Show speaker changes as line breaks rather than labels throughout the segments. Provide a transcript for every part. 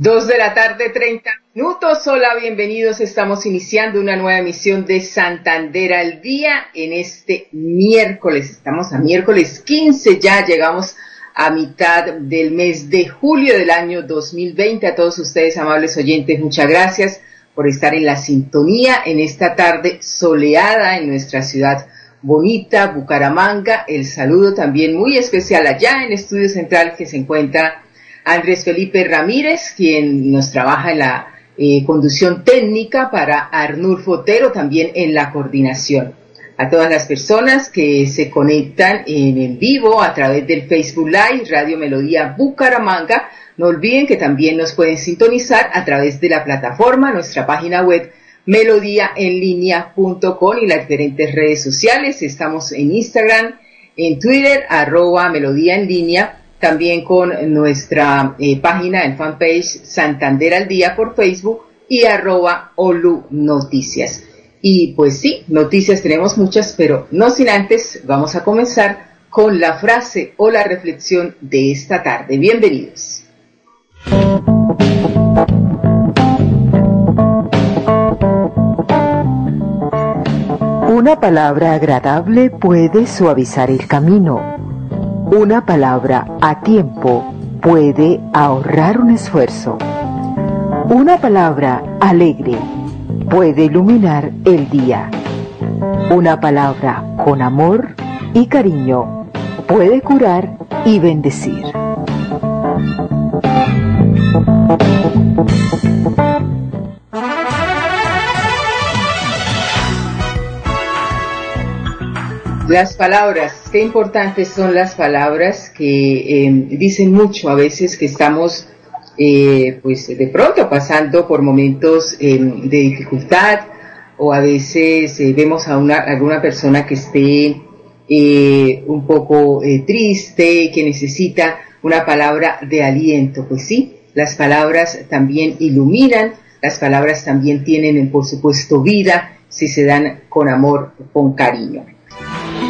Dos de la tarde, 30 minutos. Hola, bienvenidos. Estamos iniciando una nueva emisión de Santander al Día en este miércoles. Estamos a miércoles 15, ya llegamos a mitad del mes de julio del año 2020. A todos ustedes, amables oyentes, muchas gracias por estar en la sintonía en esta tarde soleada en nuestra ciudad bonita, Bucaramanga. El saludo también muy especial allá en Estudio Central que se encuentra Andrés Felipe Ramírez, quien nos trabaja en la eh, conducción técnica, para Arnulfo Otero también en la coordinación. A todas las personas que se conectan en, vivo a través del Facebook Live, Radio Melodía Bucaramanga, no olviden que también nos pueden sintonizar a través de la plataforma, nuestra página web melodíaenlínea.com y las diferentes redes sociales. Estamos en Instagram, en Twitter, arroba melodía en línea también con nuestra eh, página en fanpage Santander al Día por Facebook y arroba Olu Noticias. Y pues sí, noticias tenemos muchas, pero no sin antes vamos a comenzar con la frase o la reflexión de esta tarde. Bienvenidos.
Una palabra agradable puede suavizar el camino una palabra a tiempo puede ahorrar un esfuerzo. Una palabra alegre puede iluminar el día. Una palabra con amor y cariño puede curar y bendecir.
Las palabras, qué importantes son las palabras que em, dicen mucho a veces que estamos eh, pues de pronto pasando por momentos em, de dificultad o a veces eh, vemos a una, alguna persona que esté eh, un poco triste, que necesita una palabra de aliento. Pues sí, las palabras también iluminan, las palabras también tienen por supuesto vida si se dan con amor, con cariño.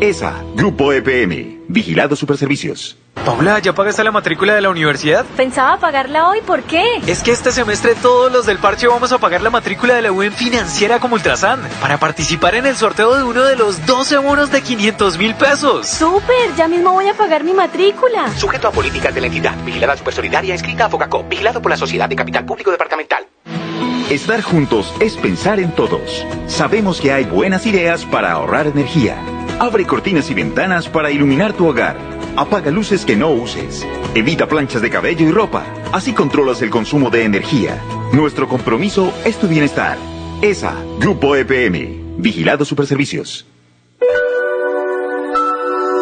ESA, Grupo EPM, Vigilado Superservicios.
Paula, ¿ya pagaste la matrícula de la universidad?
Pensaba pagarla hoy, ¿por qué?
Es que este semestre todos los del parche vamos a pagar la matrícula de la UN financiera como Ultrasan para participar en el sorteo de uno de los 12 bonos de 500 mil pesos.
¡Súper! Ya mismo voy a pagar mi matrícula.
Sujeto a políticas de la entidad, vigilada supersolidaria, inscrita a Focacó, vigilado por la Sociedad de Capital Público Departamental.
Estar juntos es pensar en todos. Sabemos que hay buenas ideas para ahorrar energía. Abre cortinas y ventanas para iluminar tu hogar. Apaga luces que no uses. Evita planchas de cabello y ropa. Así controlas el consumo de energía. Nuestro compromiso es tu bienestar. ESA, Grupo EPM. Vigilado Superservicios.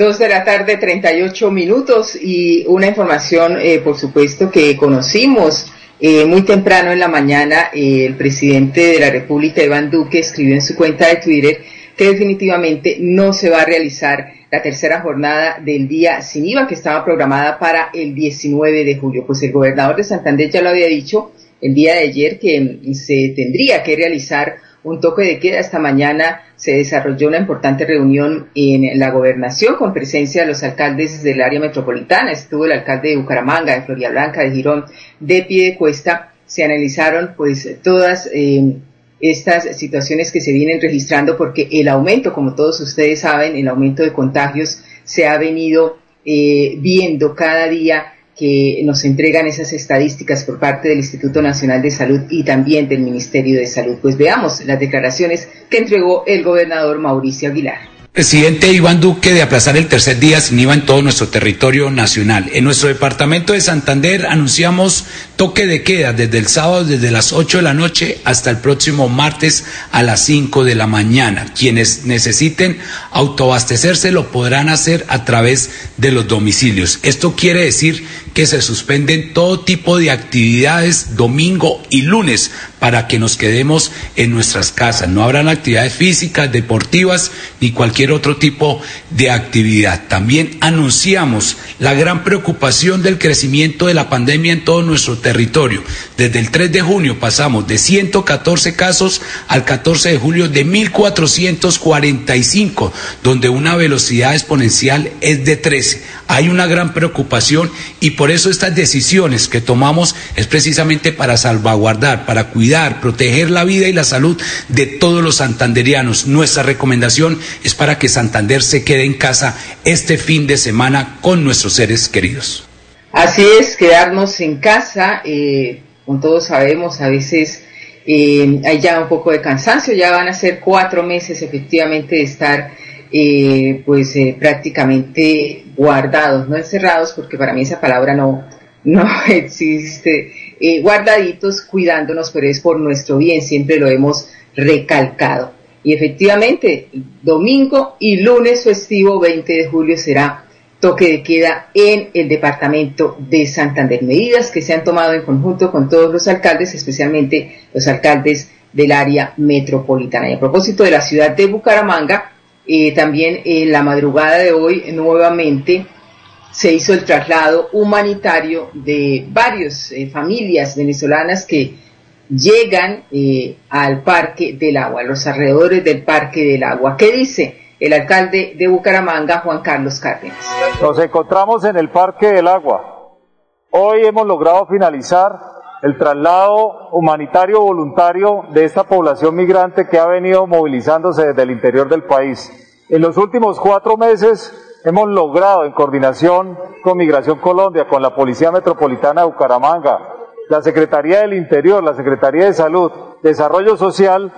Dos de la tarde, 38 minutos y una información, eh, por supuesto, que conocimos eh, muy temprano en la mañana. Eh, el presidente de la República, Iván Duque, escribió en su cuenta de Twitter que definitivamente no se va a realizar la tercera jornada del día sin IVA que estaba programada para el 19 de julio. Pues el gobernador de Santander ya lo había dicho el día de ayer que se tendría que realizar un toque de queda. Esta mañana se desarrolló una importante reunión en la gobernación con presencia de los alcaldes del área metropolitana. Estuvo el alcalde de Bucaramanga, de Floria Blanca, de Girón, de Piedecuesta. Se analizaron pues todas eh, estas situaciones que se vienen registrando porque el aumento, como todos ustedes saben, el aumento de contagios se ha venido eh, viendo cada día que nos entregan esas estadísticas por parte del Instituto Nacional de Salud y también del Ministerio de Salud. Pues veamos las declaraciones que entregó el gobernador Mauricio Aguilar
presidente Iván Duque de aplazar el tercer día sin IVA en todo nuestro territorio nacional. En nuestro departamento de Santander anunciamos toque de queda desde el sábado desde las 8 de la noche hasta el próximo martes a las 5 de la mañana. Quienes necesiten autoabastecerse lo podrán hacer a través de los domicilios. Esto quiere decir que se suspenden todo tipo de actividades domingo y lunes para que nos quedemos en nuestras casas. No habrán actividades físicas, deportivas ni cualquier otro tipo de actividad. También anunciamos la gran preocupación del crecimiento de la pandemia en todo nuestro territorio. Desde el 3 de junio pasamos de 114 casos al 14 de julio de 1.445, donde una velocidad exponencial es de 13. Hay una gran preocupación y por eso estas decisiones que tomamos es precisamente para salvaguardar, para cuidar, proteger la vida y la salud de todos los santanderianos. Nuestra recomendación es para que Santander se quede en casa este fin de semana con nuestros seres queridos.
Así es, quedarnos en casa, eh, como todos sabemos, a veces eh, hay ya un poco de cansancio, ya van a ser cuatro meses efectivamente de estar eh, pues prácticamente guardados, no encerrados, porque para mí esa palabra no, no existe, eh, guardaditos, cuidándonos, pero es por nuestro bien, siempre lo hemos recalcado. Y efectivamente, domingo y lunes festivo 20 de julio será toque de queda en el departamento de Santander. Medidas que se han tomado en conjunto con todos los alcaldes, especialmente los alcaldes del área metropolitana. Y a propósito de la ciudad de Bucaramanga, eh, también en la madrugada de hoy nuevamente se hizo el traslado humanitario de varias eh, familias venezolanas que llegan eh, al Parque del Agua, a los alrededores del Parque del Agua. ¿Qué dice el alcalde de Bucaramanga, Juan Carlos Cárdenas?
Nos encontramos en el Parque del Agua. Hoy hemos logrado finalizar el traslado humanitario voluntario de esta población migrante que ha venido movilizándose desde el interior del país. En los últimos cuatro meses hemos logrado, en coordinación con Migración Colombia, con la Policía Metropolitana de Bucaramanga, la Secretaría del Interior, la Secretaría de Salud, Desarrollo Social,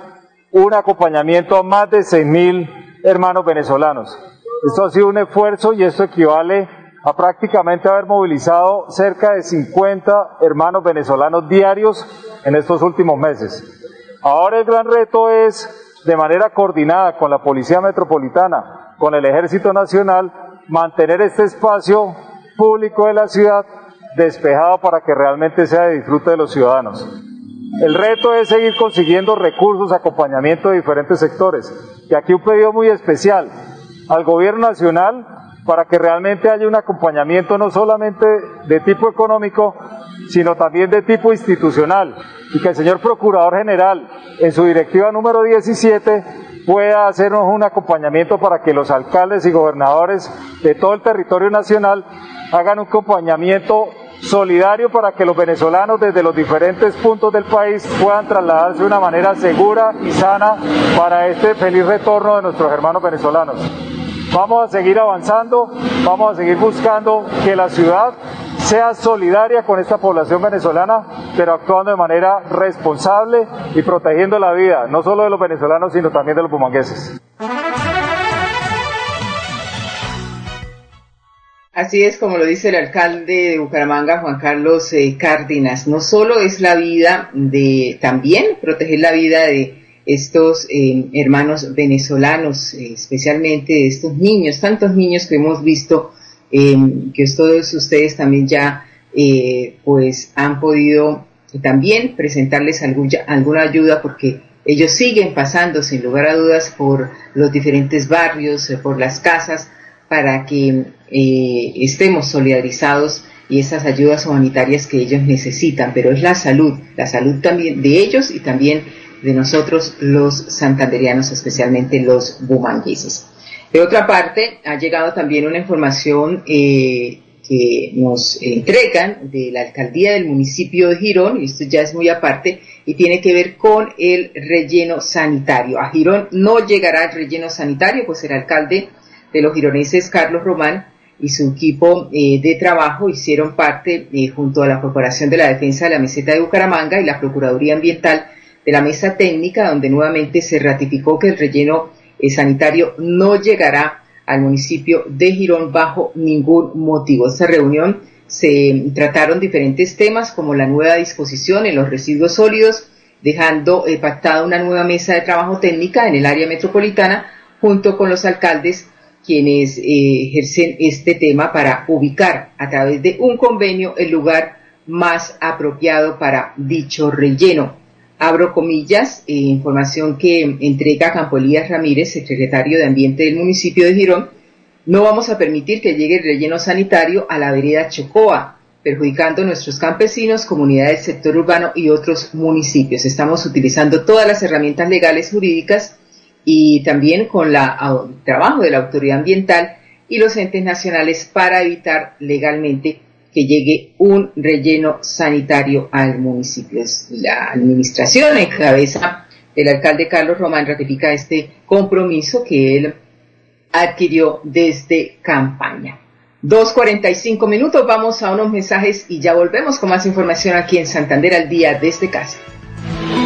un acompañamiento a más de 6.000 hermanos venezolanos. Esto ha sido un esfuerzo y esto equivale a prácticamente haber movilizado cerca de 50 hermanos venezolanos diarios en estos últimos meses. Ahora el gran reto es, de manera coordinada con la Policía Metropolitana, con el Ejército Nacional, mantener este espacio público de la ciudad despejado para que realmente sea de disfrute de los ciudadanos. El reto es seguir consiguiendo recursos, acompañamiento de diferentes sectores. Y aquí un pedido muy especial al Gobierno Nacional para que realmente haya un acompañamiento no solamente de tipo económico, sino también de tipo institucional, y que el señor Procurador General, en su directiva número 17, pueda hacernos un acompañamiento para que los alcaldes y gobernadores de todo el territorio nacional hagan un acompañamiento solidario para que los venezolanos desde los diferentes puntos del país puedan trasladarse de una manera segura y sana para este feliz retorno de nuestros hermanos venezolanos. Vamos a seguir avanzando, vamos a seguir buscando que la ciudad sea solidaria con esta población venezolana, pero actuando de manera responsable y protegiendo la vida, no solo de los venezolanos, sino también de los bumangueses.
Así es como lo dice el alcalde de Bucaramanga, Juan Carlos eh, Cárdenas. No solo es la vida de, también proteger la vida de estos eh, hermanos venezolanos, eh, especialmente estos niños, tantos niños que hemos visto, que todos ustedes también ya pues han podido también presentarles alguna ayuda porque ellos siguen pasando sin lugar a dudas por los diferentes barrios, eh, por las casas, para que eh, estemos solidarizados y esas ayudas humanitarias que ellos necesitan, pero es la salud, la salud también de ellos y también de nosotros los santanderianos, especialmente los bumangueses. De otra parte, ha llegado también una información eh, que nos entregan de la alcaldía del municipio de Girón, y esto ya es muy aparte, y tiene que ver con el relleno sanitario. A Girón no llegará el relleno sanitario, pues el alcalde de los gironeses, Carlos Román, y su equipo eh, de trabajo hicieron parte, eh, junto a la Corporación de la Defensa de la Meseta de Bucaramanga y la Procuraduría Ambiental, de la mesa técnica, donde nuevamente se ratificó que el relleno eh, sanitario no llegará al municipio de Girón bajo ningún motivo. Esta reunión se trataron diferentes temas como la nueva disposición en los residuos sólidos, dejando eh, pactada una nueva mesa de trabajo técnica en el área metropolitana junto con los alcaldes quienes eh, ejercen este tema para ubicar a través de un convenio el lugar más apropiado para dicho relleno. Abro comillas, eh, información que entrega Campo Elías Ramírez, secretario de Ambiente del municipio de Girón, no vamos a permitir que llegue el relleno sanitario a la vereda Chocoa, perjudicando a nuestros campesinos, comunidades sector urbano y otros municipios. Estamos utilizando todas las herramientas legales jurídicas y también con el trabajo de la autoridad ambiental y los entes nacionales para evitar legalmente que llegue un relleno sanitario al municipio. La administración en cabeza del alcalde Carlos Román ratifica este compromiso que él adquirió desde campaña. 2.45 minutos, vamos a unos mensajes y ya volvemos con más información aquí en Santander al día desde casa.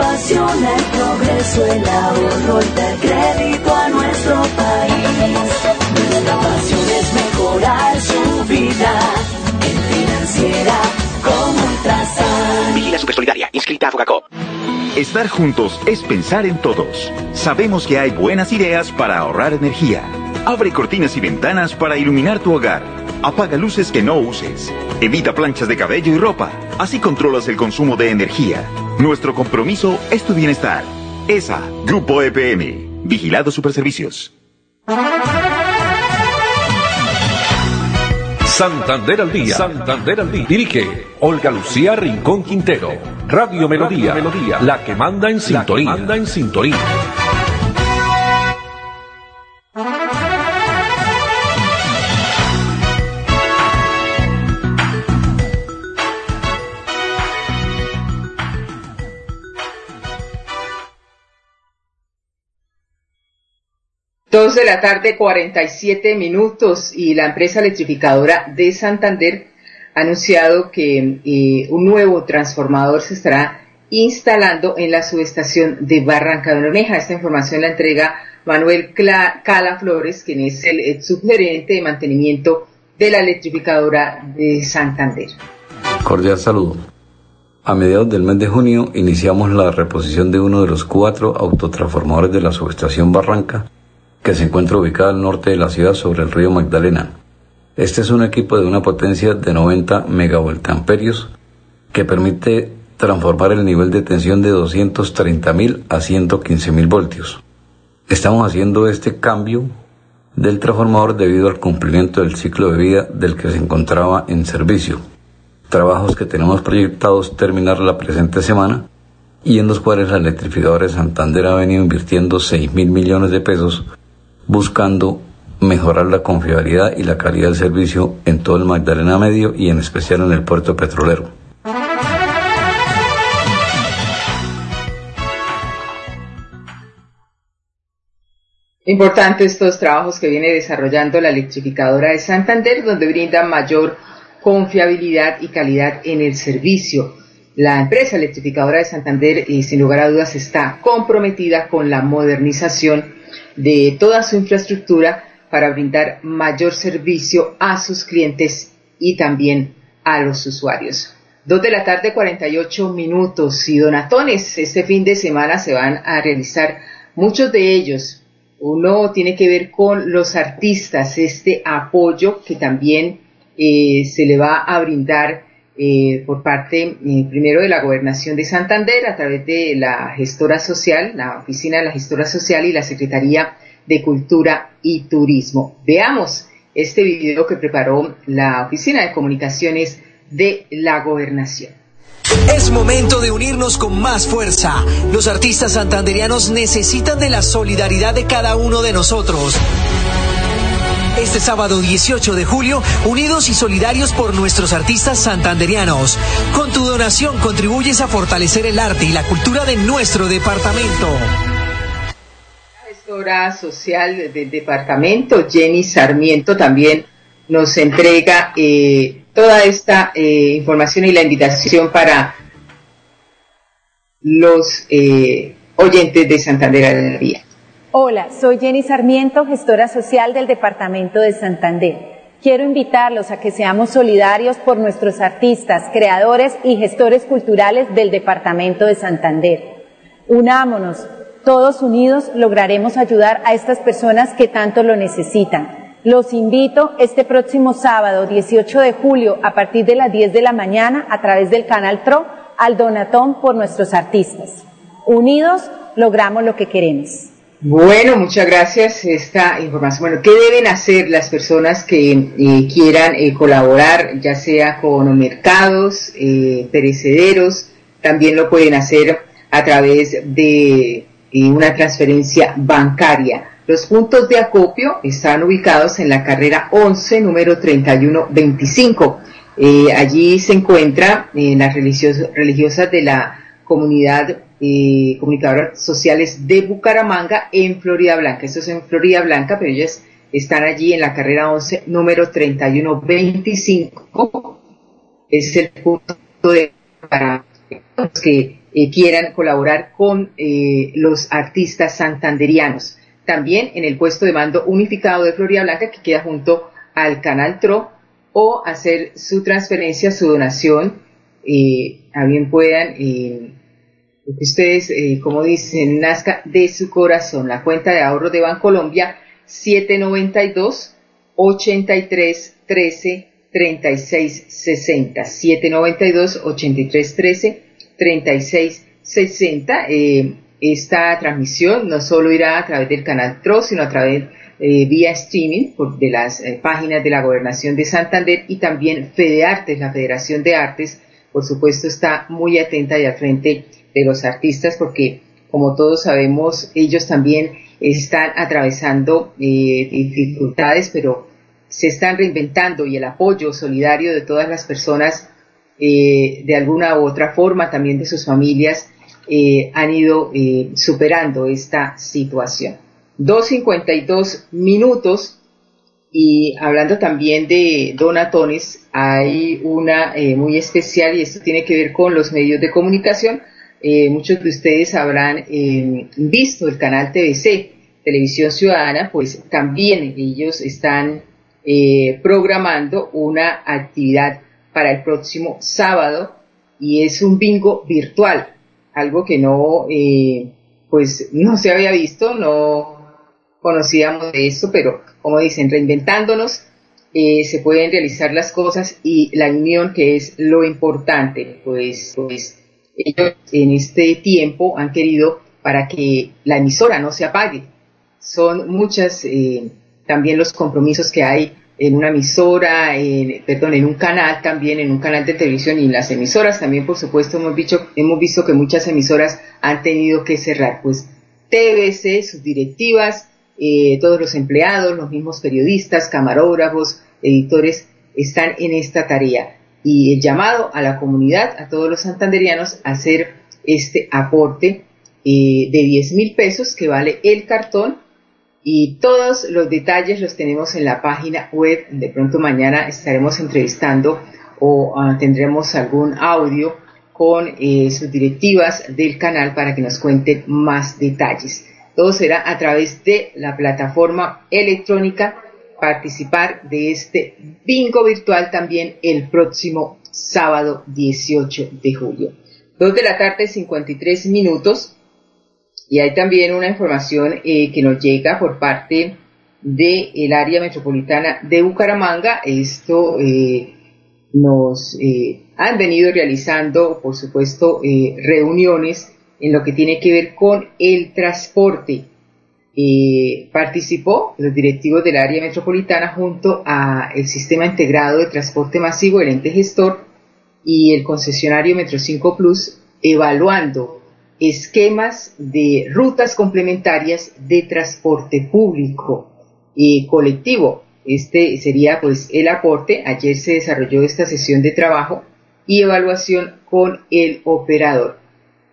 apasiona el progreso, el ahorro y dar crédito a nuestro país. Nuestra pasión es mejorar su vida en financiera como Ultrasan.
Vigila Supersolidaria, inscrita a Fogacop.
Estar juntos es pensar en todos. Sabemos que hay buenas ideas para ahorrar energía. Abre cortinas y ventanas para iluminar tu hogar. Apaga luces que no uses. Evita planchas de cabello y ropa. Así controlas el consumo de energía. Nuestro compromiso es tu bienestar. ESA, Grupo EPM, Vigilado Superservicios.
Santander al día. Santander al día. Dirige Olga Lucía Rincón Quintero. Radio Melodía. Melodía. La que manda en sintonía. manda en sintonía.
Dos de la tarde, 47 minutos, y la empresa electrificadora de Santander ha anunciado que eh, un nuevo transformador se estará instalando en la subestación de Barranca de Bermeja. Esta información la entrega Manuel Cala Flores, quien es el subgerente de mantenimiento de la electrificadora de Santander.
Cordial saludo. A mediados del mes de junio iniciamos la reposición de uno de los cuatro autotransformadores de la subestación Barranca que se encuentra ubicada al norte de la ciudad sobre el río Magdalena. Este es un equipo de una potencia de 90 megavoltamperios que permite transformar el nivel de tensión de 230.000 a 115.000 voltios. Estamos haciendo este cambio del transformador debido al cumplimiento del ciclo de vida del que se encontraba en servicio. Trabajos que tenemos proyectados terminar la presente semana y en los cuales la electrificadora de Santander ha venido invirtiendo 6 mil millones de pesos buscando mejorar la confiabilidad y la calidad del servicio en todo el Magdalena Medio y en especial en el puerto petrolero.
Importante estos trabajos que viene desarrollando la electrificadora de Santander, donde brinda mayor confiabilidad y calidad en el servicio. La empresa electrificadora de Santander, y sin lugar a dudas, está comprometida con la modernización de toda su infraestructura para brindar mayor servicio a sus clientes y también a los usuarios. Dos de la tarde, 48 minutos y donatones. Este fin de semana se van a realizar muchos de ellos. Uno tiene que ver con los artistas, este apoyo que también eh, se le va a brindar eh, por parte eh, primero de la Gobernación de Santander a través de la gestora social, la Oficina de la Gestora Social y la Secretaría de Cultura y Turismo. Veamos este video que preparó la Oficina de Comunicaciones de la Gobernación.
Es momento de unirnos con más fuerza. Los artistas santanderianos necesitan de la solidaridad de cada uno de nosotros. Este sábado 18 de julio, unidos y solidarios por nuestros artistas santanderianos. Con tu donación contribuyes a fortalecer el arte y la cultura de nuestro departamento.
La gestora social del departamento, Jenny Sarmiento, también nos entrega eh, toda esta eh, información y la invitación para los eh, oyentes de Santander de la Vía.
Hola, soy Jenny Sarmiento, gestora social del Departamento de Santander. Quiero invitarlos a que seamos solidarios por nuestros artistas, creadores y gestores culturales del Departamento de Santander. Unámonos, todos unidos lograremos ayudar a estas personas que tanto lo necesitan. Los invito este próximo sábado 18 de julio a partir de las 10 de la mañana a través del canal TRO al Donatón por nuestros artistas. Unidos logramos lo que queremos.
Bueno, muchas gracias. Esta información. Bueno, ¿qué deben hacer las personas que eh, quieran eh, colaborar, ya sea con mercados, eh, perecederos? También lo pueden hacer a través de una transferencia bancaria. Los puntos de acopio están ubicados en la carrera 11, número 3125. allí se encuentran las religiosas de la comunidad eh, comunicadoras sociales de Bucaramanga en Florida Blanca. Esto es en Florida Blanca, pero ellas están allí en la carrera 11, número 3125. Es el punto de para los que eh, quieran colaborar con eh, los artistas santanderianos. También en el puesto de mando unificado de Florida Blanca, que queda junto al canal TRO, o hacer su transferencia, su donación, eh, a bien puedan que ustedes, eh, como dicen, nazca de su corazón. La cuenta de ahorro de Bancolombia 792 83 13 36 60 792 83 13 36 60 esta transmisión no solo irá a través del canal TRO, sino a través eh, vía streaming por, de las eh, páginas de la Gobernación de Santander y también FedeArtes, la Federación de Artes, por supuesto está muy atenta y al frente de los artistas porque como todos sabemos ellos también están atravesando eh, dificultades pero se están reinventando y el apoyo solidario de todas las personas eh, de alguna u otra forma también de sus familias eh, han ido superando esta situación. 2.52 minutos y hablando también de donatones, hay una muy especial y esto tiene que ver con los medios de comunicación eh, muchos de ustedes habrán eh, visto el canal TVC, Televisión Ciudadana, pues también ellos están eh, programando una actividad para el próximo sábado y es un bingo virtual, algo que no, pues no se había visto, no conocíamos de esto, pero como dicen, reinventándonos, se pueden realizar las cosas y la unión que es lo importante, pues, pues ellos en este tiempo han querido para que la emisora no se apague. Son muchas eh, también los compromisos que hay en una emisora, en, perdón, en un canal también, en un canal de televisión y en las emisoras también, por supuesto, hemos visto, hemos visto que muchas emisoras han tenido que cerrar. Pues TBC, sus directivas, eh, todos los empleados, los mismos periodistas, camarógrafos, editores, están en esta tarea y el llamado a la comunidad, a todos los santanderianos, a hacer este aporte eh, de 10 mil pesos que vale el cartón y todos los detalles los tenemos en la página web. De pronto mañana estaremos entrevistando o ah, tendremos algún audio con eh, sus directivas del canal para que nos cuenten más detalles. Todo será a través de la plataforma electrónica participar de este bingo virtual también el próximo sábado 18 de julio. Dos de la tarde, 53 minutos. Y hay también una información eh, que nos llega por parte del área metropolitana de Bucaramanga. Esto eh, nos eh, han venido realizando, por supuesto, reuniones en lo que tiene que ver con el transporte. Participó los directivos del área metropolitana junto a el sistema integrado de transporte masivo, el ente gestor y el concesionario Metro 5 Plus evaluando esquemas de rutas complementarias de transporte público y colectivo. Este sería pues el aporte. Ayer se desarrolló esta sesión de trabajo y evaluación con el operador.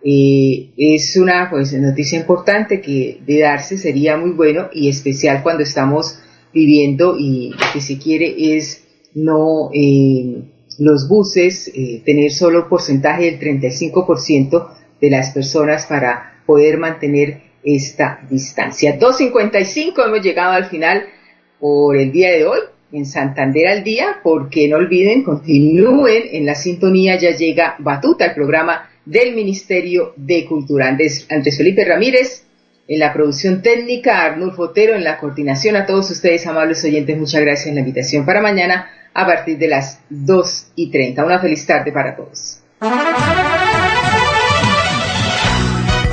Eh, es una pues, noticia importante que de darse sería muy bueno y especial cuando estamos viviendo y lo que se quiere es no eh, los buses eh, tener solo porcentaje del 35% de las personas para poder mantener esta distancia. 2.55 hemos llegado al final por el día de hoy en Santander al día, porque no olviden, continúen en la sintonía, ya llega Batuta, el programa del Ministerio de Cultura. Andrés, Felipe Ramírez en la producción técnica, Arnulfo Otero en la coordinación. A todos ustedes, amables oyentes, muchas gracias en la invitación para mañana a partir de las 2 y 30. Una feliz tarde para todos.